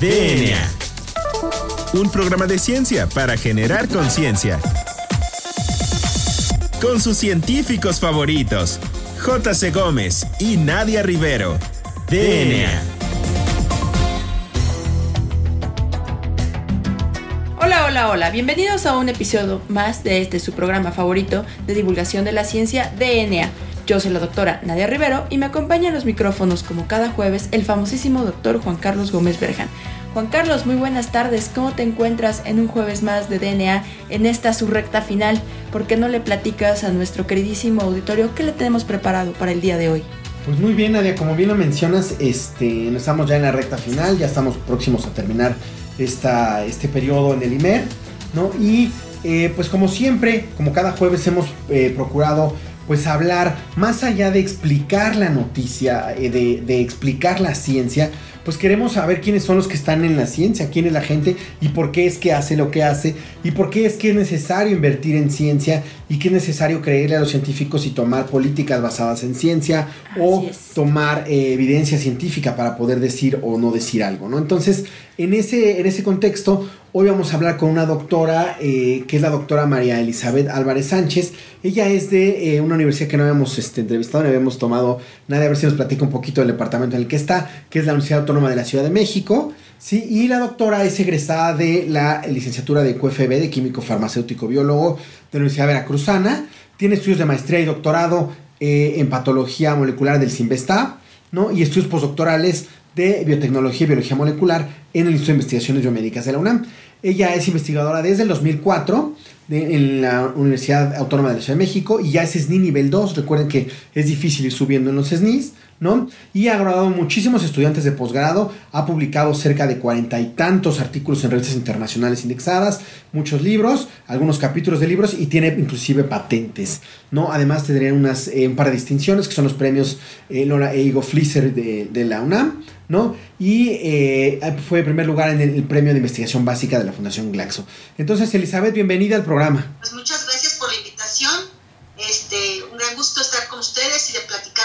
DNA. Un programa de ciencia para generar conciencia. Con sus científicos favoritos, J.C. Gómez y Nadia Rivero. DNA. Hola, hola, hola. Bienvenidos a un episodio más de este su programa favorito de divulgación de la ciencia DNA. Yo soy la doctora Nadia Rivero y me acompaña en los micrófonos como cada jueves el famosísimo doctor Juan Carlos Gómez Berjan. Juan Carlos, muy buenas tardes. ¿Cómo te encuentras en un jueves más de DNA en esta su recta final? ¿Por qué no le platicas a nuestro queridísimo auditorio qué le tenemos preparado para el día de hoy? Pues muy bien, Nadia, como bien lo mencionas, este, estamos ya en la recta final, ya estamos próximos a terminar esta, este periodo en el IMER, ¿no? Y eh, pues como siempre, como cada jueves hemos eh, procurado pues hablar más allá de explicar la noticia, eh, de, de, explicar la ciencia, pues queremos saber quiénes son los que están en la ciencia, quién es la gente y por qué es que hace lo que hace y por qué es que es necesario invertir en ciencia y que es necesario creerle a los científicos y tomar políticas basadas en ciencia Así o es. tomar eh, evidencia científica para poder decir o no decir algo, ¿no? Entonces, en ese, en ese contexto, hoy vamos a hablar con una doctora, eh, que es la doctora María Elizabeth Álvarez Sánchez. Ella es de eh, una universidad que no habíamos este, entrevistado, no habíamos tomado nada, a ver si nos platica un poquito del departamento en el que está, que es la Universidad Autónoma de la Ciudad de México. Sí, y la doctora es egresada de la licenciatura de QFB, de Químico Farmacéutico Biólogo de la Universidad Veracruzana. Tiene estudios de maestría y doctorado eh, en patología molecular del CIMBESTAB, ¿no? Y estudios postdoctorales de biotecnología y biología molecular en el Instituto de Investigaciones Biomédicas de la UNAM. Ella es investigadora desde el 2004 de, en la Universidad Autónoma de la Ciudad de México y ya es SNI nivel 2. Recuerden que es difícil ir subiendo en los SNIs, Y ha graduado muchísimos estudiantes de posgrado, ha publicado cerca de cuarenta y tantos artículos en revistas internacionales indexadas, muchos libros, algunos capítulos de libros y tiene inclusive patentes, ¿no? Además tendría unas, eh, un par de distinciones que son los premios eh, Laura e Igo Flisser de, la UNAM, ¿no? Y eh, fue en primer lugar en el, premio de investigación básica de la Fundación Glaxo. Entonces, Elizabeth, bienvenida al programa. Pues muchas gracias por la invitación. Este, un gran gusto estar con ustedes y de platicarles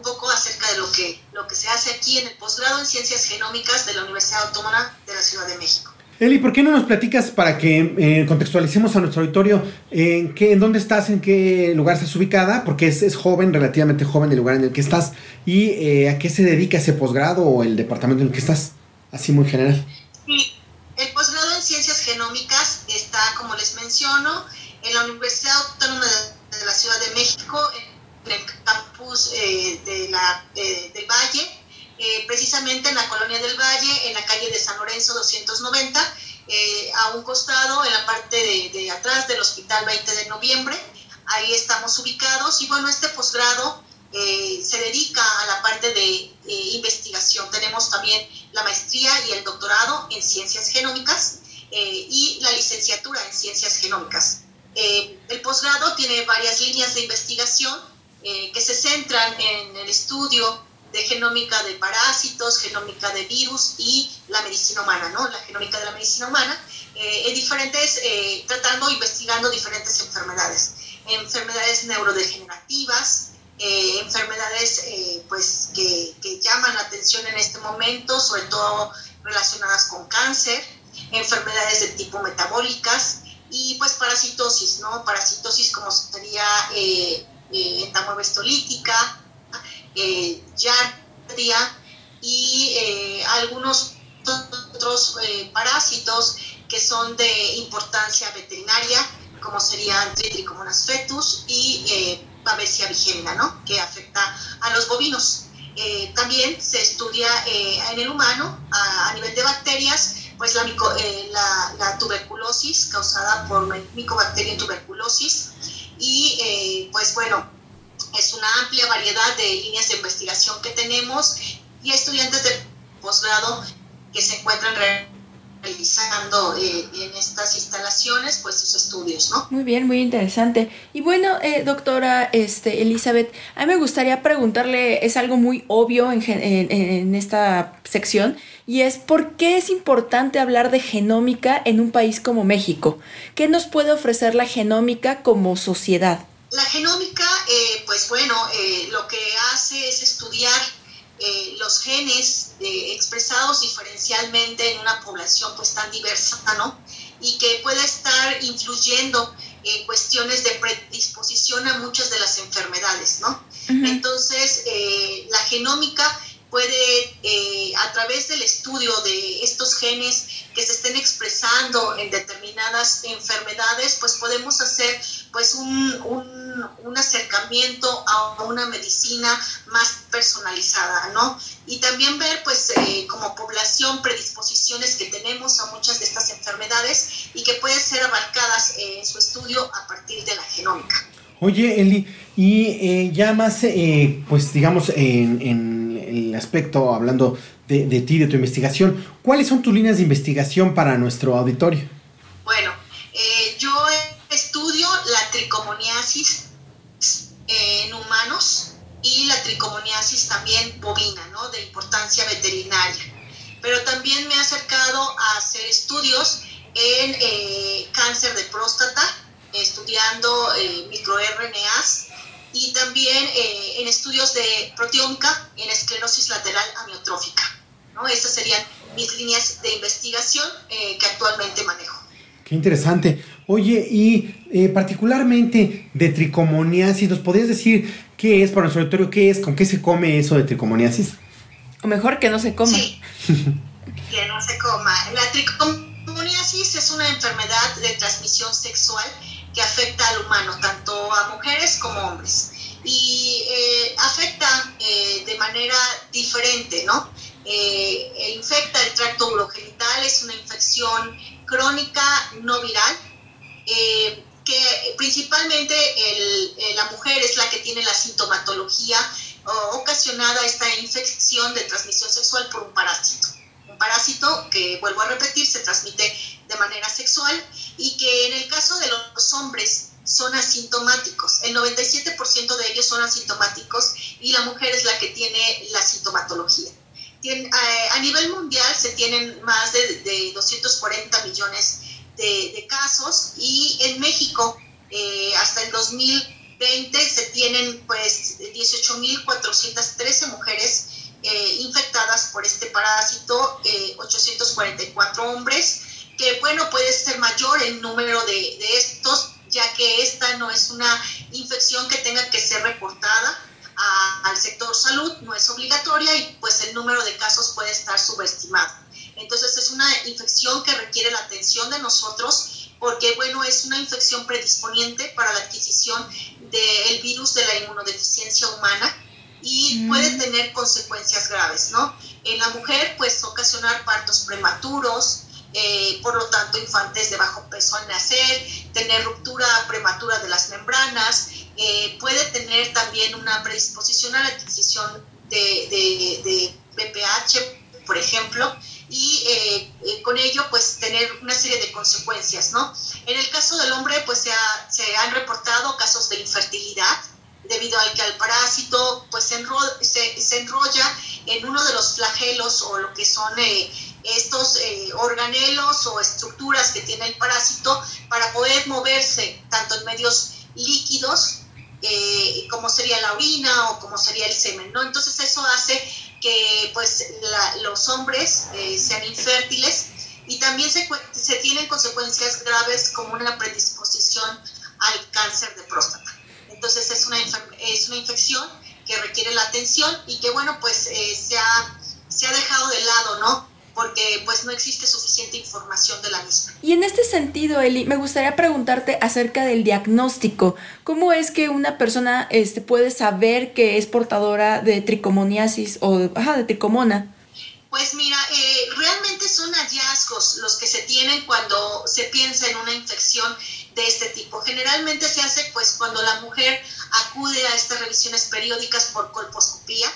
un poco acerca de lo que, lo que se hace aquí en el posgrado en Ciencias Genómicas de la Universidad Autónoma de la Ciudad de México. Eli, ¿por qué no nos platicas para que eh, contextualicemos a nuestro auditorio en, qué, en dónde estás, en qué lugar estás ubicada? Porque es, es joven, relativamente joven el lugar en el que estás. ¿Y eh, a qué se dedica ese posgrado o el departamento en el que estás? Así muy general. Sí, el posgrado en Ciencias Genómicas está, como les menciono, en la Universidad Autónoma de, de la Ciudad de México, en el campus eh, de la, del Valle eh, precisamente en la colonia del Valle, en la calle de San Lorenzo 290, eh, a un costado, en la parte de, de, atrás del Hospital 20 de Noviembre. Ahí estamos ubicados y bueno, este posgrado eh, se dedica a la parte de eh, investigación. Tenemos también la maestría y el doctorado en ciencias genómicas eh, y la licenciatura en ciencias genómicas. el posgrado tiene varias líneas de investigación que se centran en el estudio de genómica de parásitos, genómica de virus y la medicina humana, ¿no? La genómica de la medicina humana, eh, en diferentes, eh, tratando, investigando diferentes enfermedades, enfermedades neurodegenerativas, eh, enfermedades pues que, que, llaman la atención en este momento, sobre todo relacionadas con cáncer, enfermedades de tipo metabólicas y pues parasitosis, ¿no? Parasitosis como sería entamoebestolítica, eh, yardia y eh, algunos otros eh, parásitos que son de importancia veterinaria, como serían Trichomonas fetus y eh, Babesia vigémina, ¿no? que afecta a los bovinos. Eh, también se estudia en el humano, a, nivel de bacterias, pues la, la, la tuberculosis causada por Mycobacterium tuberculosis y pues bueno, es una amplia variedad de líneas de investigación que tenemos y estudiantes de posgrado que se encuentran realizando eh, en estas instalaciones pues sus estudios, ¿no? Muy bien, muy interesante. Y bueno, eh, doctora este, Elizabeth, a mí me gustaría preguntarle, es algo muy obvio en, en, en esta sección, y es por qué es importante hablar de genómica en un país como México. ¿Qué nos puede ofrecer la genómica como sociedad? La genómica, eh, pues bueno, eh, lo que hace es estudiar eh, los genes eh, expresados diferencialmente en una población pues tan diversa, ¿no? Y que puede estar influyendo en cuestiones de predisposición a muchas de las enfermedades, ¿no? Entonces, eh, la genómica puede, eh, a través del estudio de estos genes que se estén expresando en determinadas enfermedades, pues podemos hacer pues un, un, acercamiento a una medicina más personalizada, ¿no? Y también ver pues eh, como población predisposiciones que tenemos a muchas de estas enfermedades y que pueden ser abarcadas en su estudio a partir de la genómica. Oye, Eli, y eh, ya más, eh, pues digamos, en, el aspecto, hablando de, de, ti, de tu investigación, ¿cuáles son tus líneas de investigación para nuestro auditorio? Bueno, eh, yo estudio la tricomoniasis en humanos y la tricomoniasis también bovina, ¿no? De importancia veterinaria. Pero también me he acercado a hacer estudios en cáncer de próstata, estudiando eh, microRNAs y también eh, en estudios de proteómica en esclerosis lateral amiotrófica. ¿no? Esas serían mis líneas de investigación eh, que actualmente manejo. Qué interesante. Oye, y eh, particularmente de tricomoniasis, ¿nos podrías decir qué es para nuestro auditorio? ¿Qué es? ¿Con qué se come eso de tricomoniasis? O mejor que no se coma. Sí, que no se coma. La tricomoniasis es una enfermedad de transmisión sexual que afecta al humano, tanto a mujeres como hombres. Y eh, afecta eh, de manera diferente, ¿no? Eh, infecta el tracto urogenital, es una infección crónica no viral, que principalmente la mujer es la que tiene la sintomatología ocasionada esta infección de transmisión sexual por un parásito. Un parásito que, vuelvo a repetir, se transmite de manera sexual y que en el caso de los hombres son asintomáticos. El 97% de ellos son asintomáticos y la mujer es la que tiene la sintomatología. Eh, a nivel mundial se tienen más de, 240 millones de, casos y en México eh, hasta el 2020 se tienen pues 18.413 mujeres eh, infectadas por este parásito, 844 hombres que bueno, puede ser mayor el número de, estos, ya que esta no es una infección que tenga que ser reportada al sector salud, no es obligatoria y pues el número de casos puede estar subestimado. Entonces es una infección que requiere la atención de nosotros porque bueno, es una infección predisponiente para la adquisición del virus de la inmunodeficiencia humana y mm. puede tener consecuencias graves, ¿no? En la mujer, pues ocasionar partos prematuros, eh, por lo tanto infantes de bajo peso al nacer, tener ruptura prematura de las membranas, eh, puede tener también una predisposición a la adquisición de, por ejemplo, y eh, con ello pues tener una serie de consecuencias, ¿no? En el caso del hombre pues se, se han reportado casos de infertilidad, debido al que el parásito pues se, se, enrolla en uno de los flagelos o lo que son estos eh, organelos o estructuras que tiene el parásito para poder moverse tanto en medios líquidos eh, como sería la orina o como sería el semen, ¿no? Entonces eso hace que pues los hombres eh, sean infértiles y también se, se tienen consecuencias graves como una predisposición al cáncer de próstata. Entonces es una, es una infección que requiere la atención y que bueno pues se, ha, se ha dejado de lado, ¿no? porque pues no existe suficiente información de la misma. Y en este sentido, Eli, me gustaría preguntarte acerca del diagnóstico. ¿Cómo es que una persona este, puede saber que es portadora de tricomoniasis o de tricomona? Pues mira, eh, realmente son hallazgos los que se tienen cuando se piensa en una infección de este tipo. Generalmente se hace pues cuando la mujer acude a estas revisiones periódicas por colposcopía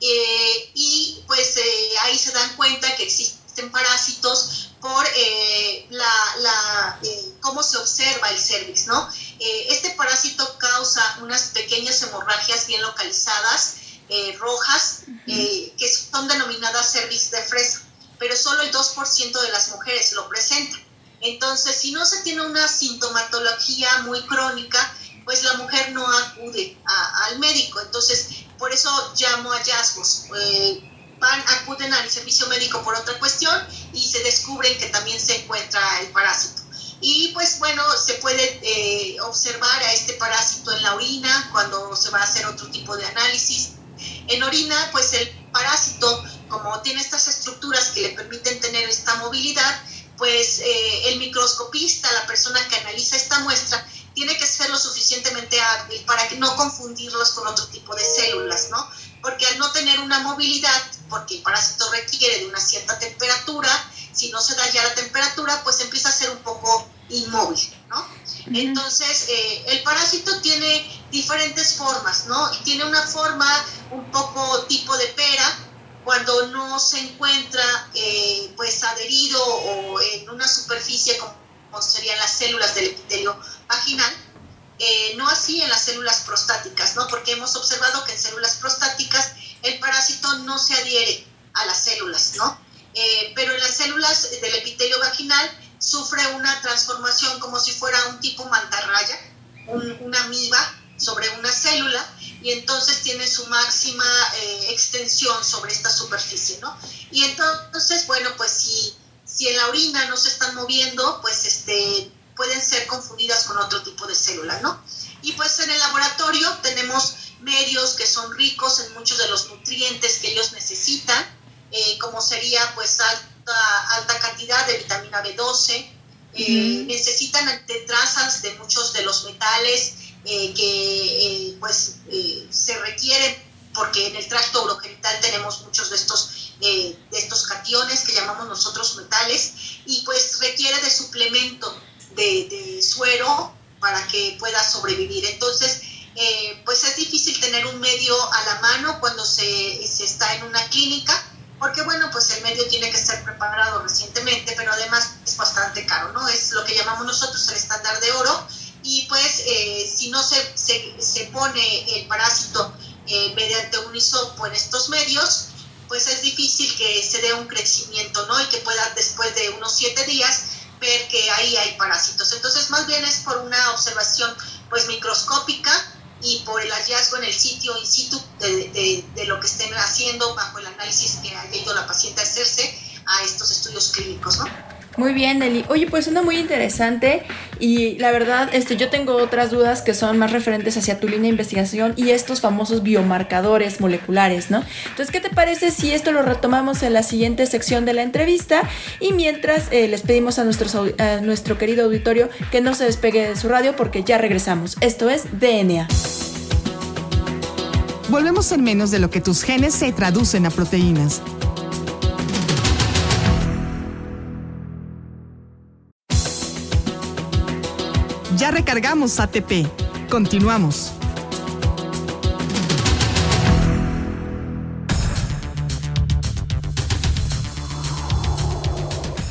eh, y pues eh, ahí se dan cuenta que existen parásitos por eh, la, cómo se observa el cervix, ¿no? este parásito causa unas pequeñas hemorragias bien localizadas, rojas, que son denominadas cervix de fresa, pero solo el 2% de las mujeres lo presentan. Entonces, si no se tiene una sintomatología muy crónica, pues la mujer no acude al médico. Entonces, por eso llamo hallazgos. Eh, van, acuden al servicio médico por otra cuestión y se descubren que también se encuentra el parásito. Y pues bueno, se puede eh, observar a este parásito en la orina cuando se va a hacer otro tipo de análisis. En orina, pues el parásito, como tiene estas estructuras que le permiten tener esta movilidad, pues eh, el microscopista, la persona que analiza esta muestra, tiene que ser lo suficientemente hábil para no confundirlos con otro tipo de células, ¿no? Porque al no tener una movilidad, porque el parásito requiere de una cierta temperatura, si no se da ya la temperatura, pues empieza a ser un poco inmóvil, ¿no? Entonces, eh, el parásito tiene diferentes formas, ¿no? Tiene una forma un poco tipo de pera, cuando no se encuentra eh, pues adherido o en una superficie como serían las células del epitelio vaginal, eh, no así en las células prostáticas, ¿no? Porque hemos observado que en células prostáticas el parásito no se adhiere a las células, ¿no? Eh, pero en las células del epitelio vaginal sufre una transformación como si fuera un tipo mantarraya, una amiba sobre una célula y entonces tiene su máxima eh, extensión sobre esta superficie, ¿no? Y entonces, bueno, pues si si en la orina no se están moviendo, pues este, pueden ser confundidas con otro tipo de células, ¿no? Y pues en el laboratorio tenemos medios que son ricos en muchos de los nutrientes que ellos necesitan, eh, como sería pues alta, alta cantidad de vitamina B12, eh, necesitan trazas de muchos de los metales eh, que pues se requieren porque en el tracto urogenital tenemos muchos de estos de estos cationes que llamamos nosotros metales y pues requiere de suplemento de, suero para que pueda sobrevivir. Entonces, eh, pues es difícil tener un medio a la mano cuando se, se, está en una clínica, porque bueno, pues el medio tiene que ser preparado recientemente, pero además es bastante caro, ¿no? Es lo que llamamos nosotros el estándar de oro y pues eh, si no se, se, se, pone el parásito eh, mediante un hisopo en estos medios, pues es difícil que se dé un crecimiento, ¿no? Y que pueda después de unos siete días ver que ahí hay parásitos. Entonces, más bien es por una observación, pues, microscópica y por el hallazgo en el sitio in situ de, lo que estén haciendo bajo el análisis que haya ido la paciente a hacerse a estos estudios clínicos, ¿no? Muy bien, Eli. Oye, pues una muy interesante y la verdad, este, yo tengo otras dudas que son más referentes hacia tu línea de investigación y estos famosos biomarcadores moleculares, ¿no? Entonces, ¿qué te parece si esto lo retomamos en la siguiente sección de la entrevista? Y mientras eh, les pedimos a, a nuestro querido auditorio que no se despegue de su radio porque ya regresamos. Esto es DNA. Volvemos en menos de lo que tus genes se traducen a proteínas. Ya recargamos ATP. Continuamos.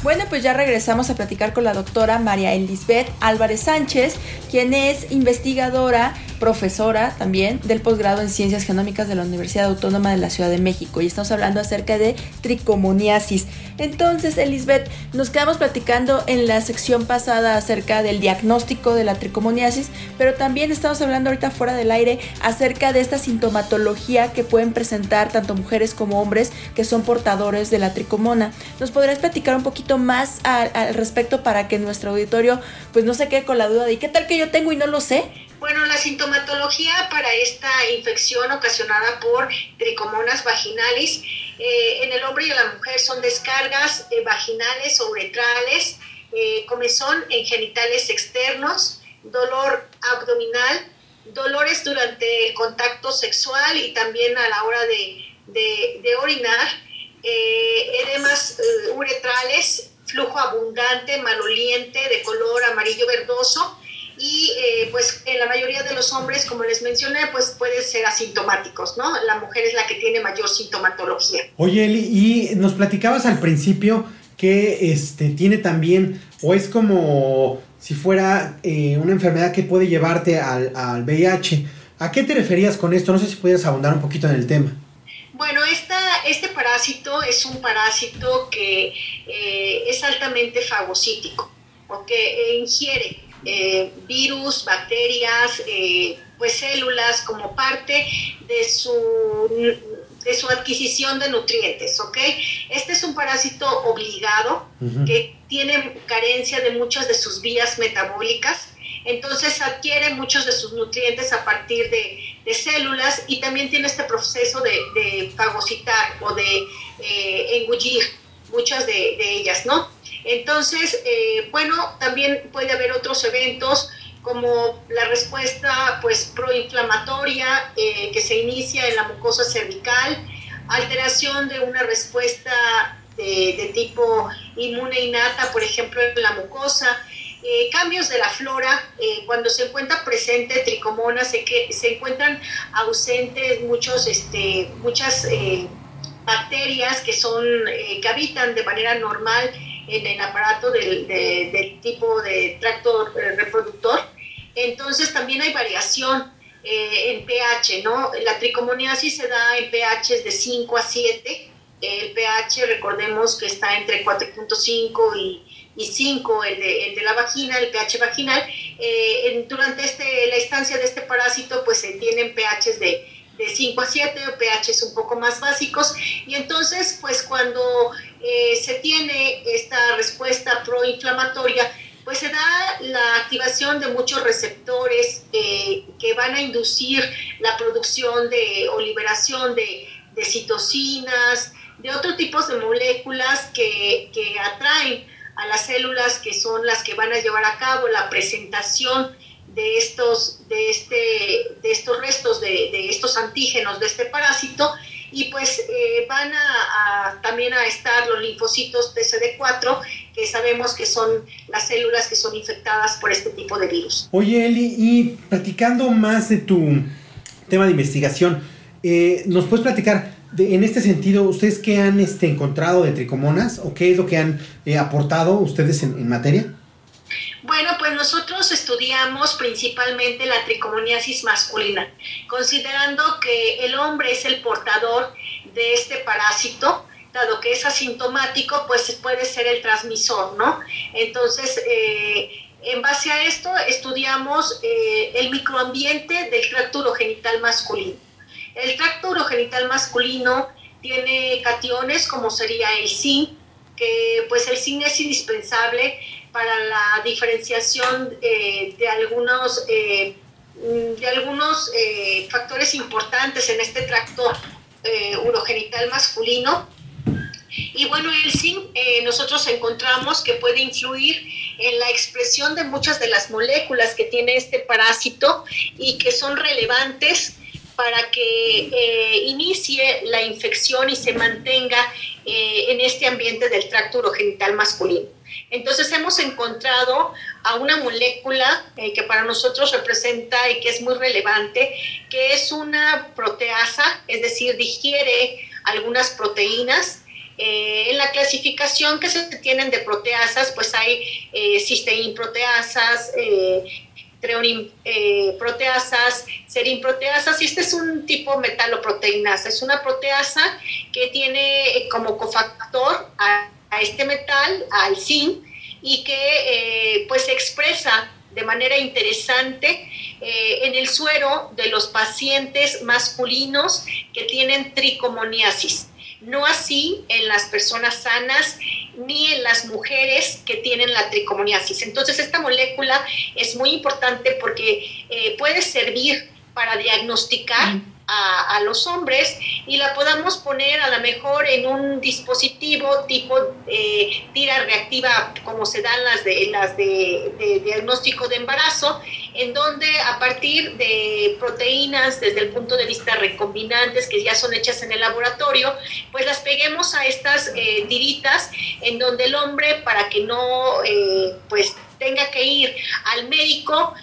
Bueno, pues ya regresamos a platicar con la doctora María Elisbeth Álvarez Sánchez, quien es investigadora profesora también del posgrado en Ciencias Genómicas de la Universidad Autónoma de la Ciudad de México y estamos hablando acerca de tricomoniasis. Entonces, Elizabeth, nos quedamos platicando en la sección pasada acerca del diagnóstico de la tricomoniasis, pero también estamos hablando ahorita fuera del aire acerca de esta sintomatología que pueden presentar tanto mujeres como hombres que son portadores de la tricomona. ¿Nos podrías platicar un poquito más al, respecto para que nuestro auditorio pues no se quede con la duda de qué tal que yo tengo y no lo sé? Bueno, la sintomatología para esta infección ocasionada por tricomonas vaginalis eh, en el hombre y la mujer son descargas eh, vaginales o uretrales, eh, comezón en genitales externos, dolor abdominal, dolores durante el contacto sexual y también a la hora de, de orinar, edemas uretrales, flujo abundante, maloliente, de color amarillo verdoso, y eh, pues en la mayoría de los hombres, como les mencioné, pues pueden ser asintomáticos, ¿no? La mujer es la que tiene mayor sintomatología. Oye, Eli, y nos platicabas al principio que este, tiene también, o es como si fuera eh, una enfermedad que puede llevarte al, al, VIH. ¿A qué te referías con esto? No sé si pudieras abundar un poquito en el tema. Bueno, esta, este parásito es un parásito que eh, es altamente fagocítico, o que ingiere eh, virus, bacterias, eh, pues células como parte de su de su adquisición de nutrientes, ¿ok? Este es un parásito obligado que tiene carencia de muchas de sus vías metabólicas, entonces adquiere muchos de sus nutrientes a partir de, células y también tiene este proceso de, fagocitar o de eh, engullir muchas de, ellas, ¿no? Entonces, eh, bueno, también puede haber otros eventos como la respuesta pues proinflamatoria eh, que se inicia en la mucosa cervical, alteración de una respuesta de, tipo inmune innata, por ejemplo, en la mucosa, eh, cambios de la flora, cuando se encuentra presente tricomonas, se, que, se encuentran ausentes muchos, este, muchas bacterias que, son, que habitan de manera normal en el aparato del, del tipo de tracto reproductor entonces también hay variación eh, en pH, ¿no? La tricomoniasis se da en pH de 5 a 7. El pH, recordemos que está entre 4.5 y, 5, el de, la vagina, el pH vaginal. Eh, durante este, la estancia de este parásito, pues se tienen pHs de, de 5 a 7 o pHs un poco más básicos. Y entonces, pues cuando eh, se tiene esta respuesta proinflamatoria, pues se da la activación de muchos receptores eh, que van a inducir la producción de, o liberación de, citocinas, de otros tipos de moléculas que, atraen a las células que son las que van a llevar a cabo la presentación de estos, de este, de estos restos, de, estos antígenos de este parásito y pues eh, van a, también a estar los linfocitos TCD4 que sabemos que son las células que son infectadas por este tipo de virus. Oye Eli, y platicando más de tu tema de investigación, eh, ¿nos puedes platicar en este sentido, ustedes qué han este, encontrado de tricomonas o qué es lo que han eh, aportado ustedes en, materia? Bueno, pues nosotros estudiamos principalmente la tricomoniasis masculina, considerando que el hombre es el portador de este parásito dado que es asintomático, pues puede ser el transmisor, ¿no? Entonces, eh, en base a esto, estudiamos eh, el microambiente del tracto urogenital masculino. El tracto urogenital masculino tiene cationes como sería el zinc, que pues el zinc es indispensable para la diferenciación eh, de algunos, de algunos factores importantes en este tracto urogenital masculino y bueno, el zinc eh, nosotros encontramos que puede influir en la expresión de muchas de las moléculas que tiene este parásito y que son relevantes para que eh, inicie la infección y se mantenga eh, en este ambiente del tracto urogenital masculino. Entonces hemos encontrado a una molécula que para nosotros representa y que es muy relevante, que es una proteasa, es decir, digiere algunas proteínas. Eh, en la clasificación que se tienen de proteasas, pues hay eh, cisteín proteasas, eh, treonin eh, proteasas, serin proteasas, y este es un tipo metaloproteinasa, es una proteasa que tiene como cofactor a, este metal, al zinc, y que pues se expresa de manera interesante en el suero de los pacientes masculinos que tienen tricomoniasis no así en las personas sanas ni en las mujeres que tienen la tricomoniasis. Entonces, esta molécula es muy importante porque eh, puede servir para diagnosticar a, los hombres y la podamos poner a lo mejor en un dispositivo tipo eh, tira reactiva como se dan las de las de, diagnóstico de embarazo en donde a partir de proteínas desde el punto de vista recombinantes que ya son hechas en el laboratorio pues las peguemos a estas eh, tiritas en donde el hombre para que no eh, pues tenga que ir al médico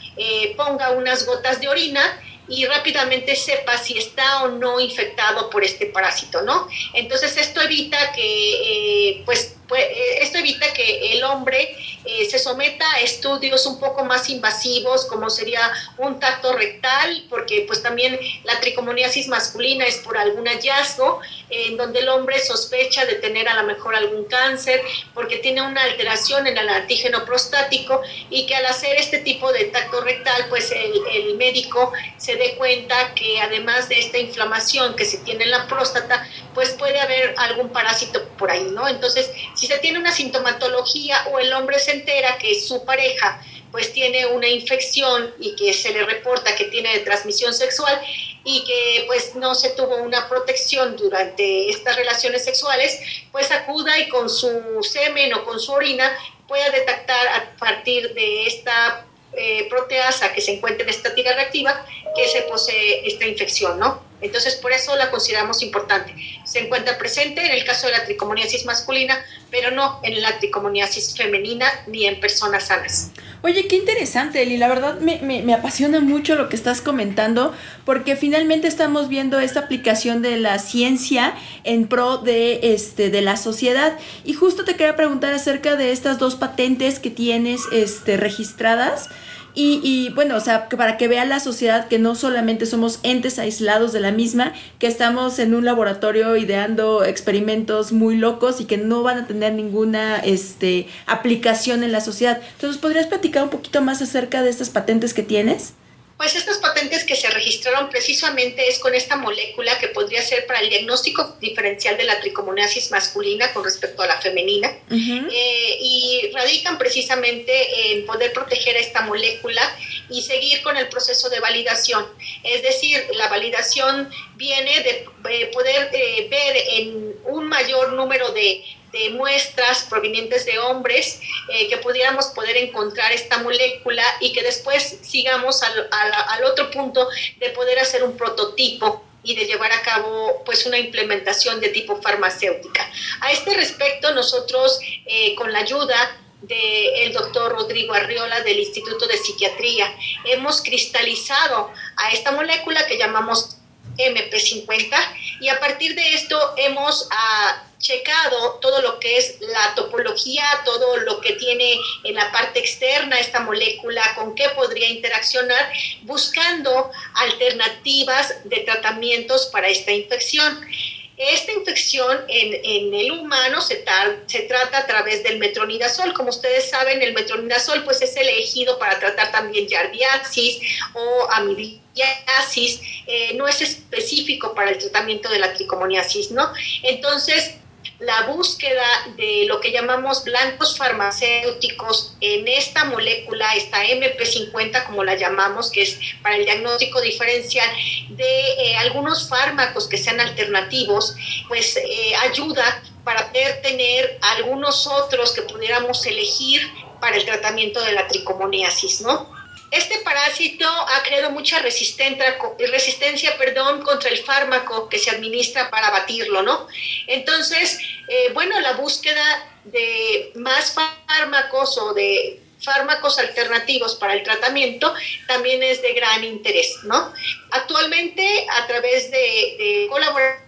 ponga unas gotas de orina y rápidamente sepa si está o no infectado por este parásito, ¿no? Entonces esto evita que, eh, pues, pues, esto evita que el hombre eh, se someta a estudios un poco más invasivos, como sería un tacto rectal, porque pues también la tricomoniasis masculina es por algún hallazgo, en donde el hombre sospecha de tener a lo mejor algún cáncer, porque tiene una alteración en el antígeno prostático y que al hacer este tipo de tacto rectal, pues el, el médico se dé cuenta que además de esta inflamación que se tiene en la próstata, pues puede haber algún parásito por ahí, ¿no? Entonces, si se tiene una sintomatología o el hombre se entera que su pareja pues tiene una infección y que se le reporta que tiene de transmisión sexual y que pues no se tuvo una protección durante estas relaciones sexuales, pues acuda y con su semen o con su orina pueda detectar a partir de esta eh, proteasa que se encuentra en esta tira reactiva que se posee esta infección, ¿no? Entonces, por eso la consideramos importante. Se encuentra presente en el caso de la tricomoniasis masculina, pero no en la tricomoniasis femenina ni en personas sanas. Oye, qué interesante, Eli. La verdad me, me, apasiona mucho lo que estás comentando, porque finalmente estamos viendo esta aplicación de la ciencia en pro de, este, de la sociedad. Y justo te quería preguntar acerca de estas dos patentes que tienes este, registradas. Y, y, bueno, o sea, para que vea la sociedad que no solamente somos entes aislados de la misma, que estamos en un laboratorio ideando experimentos muy locos y que no van a tener ninguna este, aplicación en la sociedad. Entonces, ¿podrías platicar un poquito más acerca de estas patentes que tienes? Pues estas patentes que se registraron precisamente es con esta molécula que podría ser para el diagnóstico diferencial de la tricomoniasis masculina con respecto a la femenina uh -huh. eh, y radican precisamente en poder proteger esta molécula y seguir con el proceso de validación. Es decir, la validación viene de, de poder eh, ver en un mayor número de de muestras provenientes de hombres eh, que pudiéramos poder encontrar esta molécula y que después sigamos al, al, al, otro punto de poder hacer un prototipo y de llevar a cabo pues una implementación de tipo farmacéutica. A este respecto nosotros eh, con la ayuda del doctor Rodrigo Arriola del Instituto de Psiquiatría hemos cristalizado a esta molécula que llamamos MP50 y a partir de esto hemos uh, checado todo lo que es la topología, todo lo que tiene en la parte externa esta molécula, con qué podría interaccionar, buscando alternativas de tratamientos para esta infección. Esta infección en, en el humano se, tal, se, trata a través del metronidazol. Como ustedes saben, el metronidazol pues, es elegido para tratar también yardiasis o amibiasis. Eh, no es específico para el tratamiento de la tricomoniasis, ¿no? Entonces, la búsqueda de lo que llamamos blancos farmacéuticos en esta molécula, esta MP50 como la llamamos, que es para el diagnóstico diferencial de eh, algunos fármacos que sean alternativos, pues eh, ayuda para poder tener algunos otros que pudiéramos elegir para el tratamiento de la tricomoniasis, ¿no? Este parásito ha creado mucha resistencia, resistencia perdón, contra el fármaco que se administra para batirlo, ¿no? Entonces, eh, bueno, la búsqueda de más fármacos o de fármacos alternativos para el tratamiento también es de gran interés, ¿no? Actualmente, a través de, de colaboración,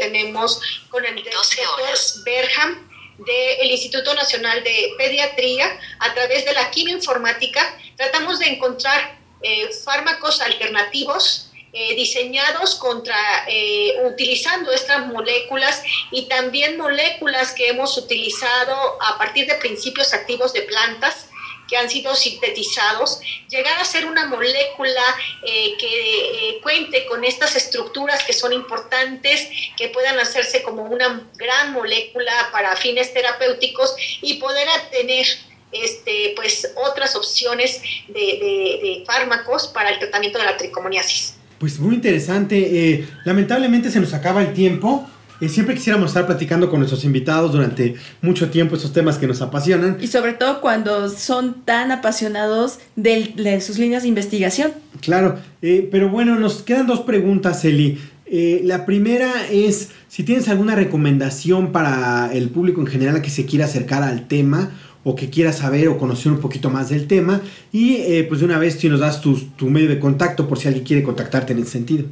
tenemos con el doctor Berham, del Instituto Nacional de Pediatría, a través de la quimioinformática, tratamos de encontrar eh, fármacos alternativos eh, diseñados contra, eh, utilizando estas moléculas y también moléculas que hemos utilizado a partir de principios activos de plantas que han sido sintetizados, llegar a ser una molécula eh, que eh, cuente con estas estructuras que son importantes, que puedan hacerse como una gran molécula para fines terapéuticos y poder tener este, pues, otras opciones de, fármacos para el tratamiento de la tricomoniasis. Pues muy interesante. Eh, lamentablemente se nos acaba el tiempo. Eh, siempre quisiéramos estar platicando con nuestros invitados durante mucho tiempo esos temas que nos apasionan. Y sobre todo cuando son tan apasionados de, de sus líneas de investigación. Claro, eh, pero bueno, nos quedan dos preguntas, Eli. Eh, la primera es si tienes alguna recomendación para el público en general que se quiera acercar al tema o que quiera saber o conocer un poquito más del tema. Y eh, pues de una vez si nos das tu, tu medio de contacto por si alguien quiere contactarte en ese sentido.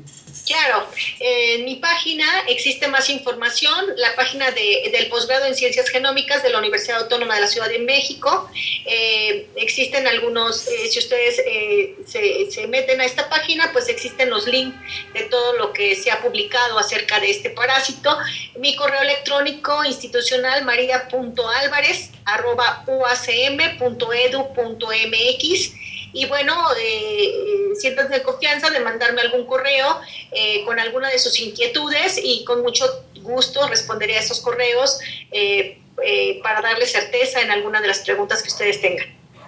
Claro, en mi página existe más información, la página del posgrado en Ciencias Genómicas de la Universidad Autónoma de la Ciudad de México. Eh, existen algunos, eh, si ustedes eh, se, meten a esta página, pues existen los links de todo lo que se ha publicado acerca de este parásito. Mi correo electrónico institucional maria.alvarez arroba uacm.edu.mx y bueno, eh, de confianza de mandarme algún correo eh, con alguna de sus inquietudes y con mucho gusto responderé a esos correos eh, eh, para darle certeza en alguna de las preguntas que ustedes tengan.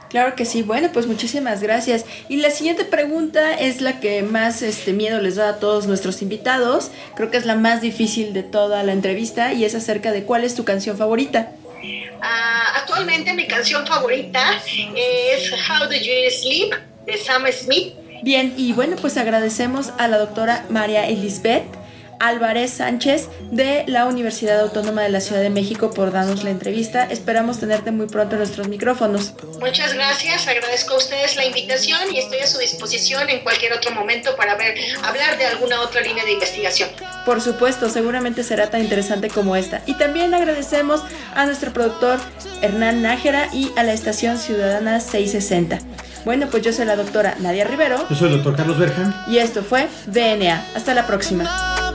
Claro que sí, bueno, pues muchísimas gracias. Y la siguiente pregunta es la que más este miedo les da a todos nuestros invitados. Creo que es la más difícil de toda la entrevista y es acerca de cuál es tu canción favorita. Uh, actualmente mi canción favorita es How Do You Sleep de Sam Smith. Bien, y bueno, pues agradecemos a la doctora María Elizabeth Álvarez Sánchez de la Universidad Autónoma de la Ciudad de México por darnos la entrevista. Esperamos tenerte muy pronto en nuestros micrófonos. Muchas gracias, agradezco a ustedes la invitación y estoy a su disposición en cualquier otro momento para ver, hablar de alguna otra línea de investigación. Por supuesto, seguramente será tan interesante como esta. Y también agradecemos a nuestro productor Hernán Nájera y a la estación Ciudadana 660. Bueno, pues yo soy la doctora Nadia Rivero. Yo soy el doctor Carlos Berjan. Y esto fue DNA. Hasta la próxima.